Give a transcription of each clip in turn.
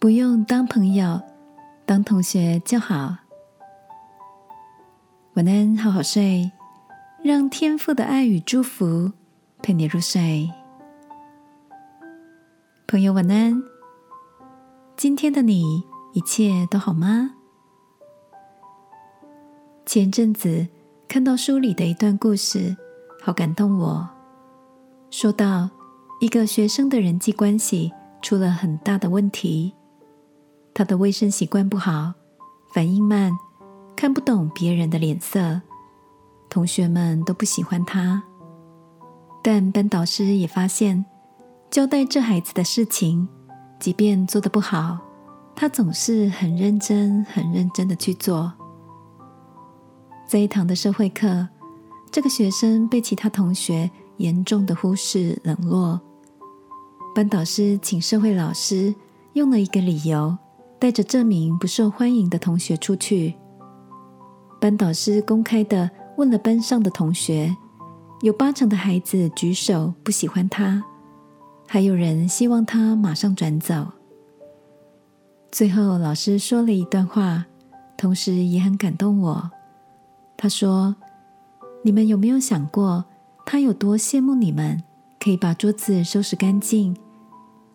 不用当朋友，当同学就好。晚安，好好睡，让天父的爱与祝福陪你入睡。朋友，晚安。今天的你一切都好吗？前阵子看到书里的一段故事，好感动我。说到一个学生的人际关系出了很大的问题。他的卫生习惯不好，反应慢，看不懂别人的脸色，同学们都不喜欢他。但班导师也发现，交代这孩子的事情，即便做的不好，他总是很认真、很认真的去做。在一堂的社会课，这个学生被其他同学严重的忽视、冷落。班导师请社会老师用了一个理由。带着这名不受欢迎的同学出去，班导师公开的问了班上的同学，有八成的孩子举手不喜欢他，还有人希望他马上转走。最后，老师说了一段话，同时也很感动我。他说：“你们有没有想过，他有多羡慕你们可以把桌子收拾干净，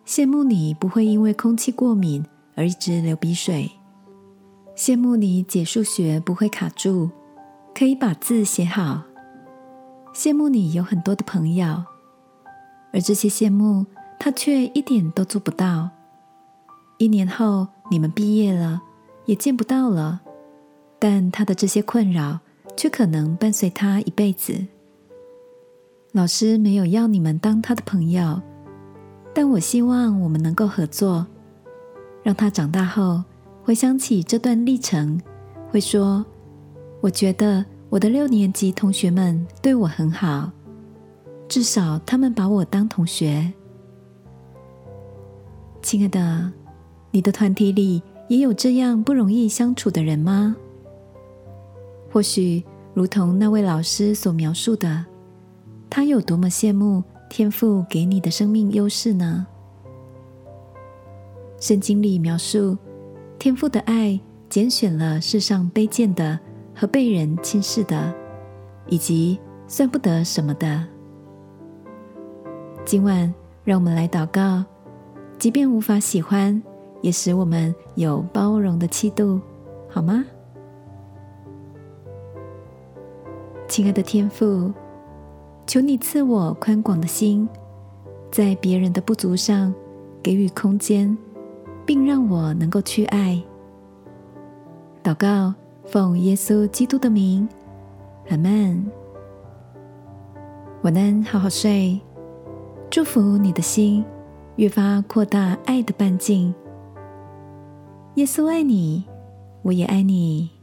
羡慕你不会因为空气过敏。”而一直流鼻水，羡慕你解数学不会卡住，可以把字写好。羡慕你有很多的朋友，而这些羡慕他却一点都做不到。一年后你们毕业了，也见不到了，但他的这些困扰却可能伴随他一辈子。老师没有要你们当他的朋友，但我希望我们能够合作。让他长大后回想起这段历程，会说：“我觉得我的六年级同学们对我很好，至少他们把我当同学。”亲爱的，你的团体里也有这样不容易相处的人吗？或许如同那位老师所描述的，他有多么羡慕天赋给你的生命优势呢？圣经里描述天父的爱，拣选了世上卑贱的和被人轻视的，以及算不得什么的。今晚，让我们来祷告，即便无法喜欢，也使我们有包容的气度，好吗？亲爱的天父，求你赐我宽广的心，在别人的不足上给予空间。并让我能够去爱。祷告，奉耶稣基督的名，阿门。晚安，好好睡。祝福你的心越发扩大爱的半径。耶稣爱你，我也爱你。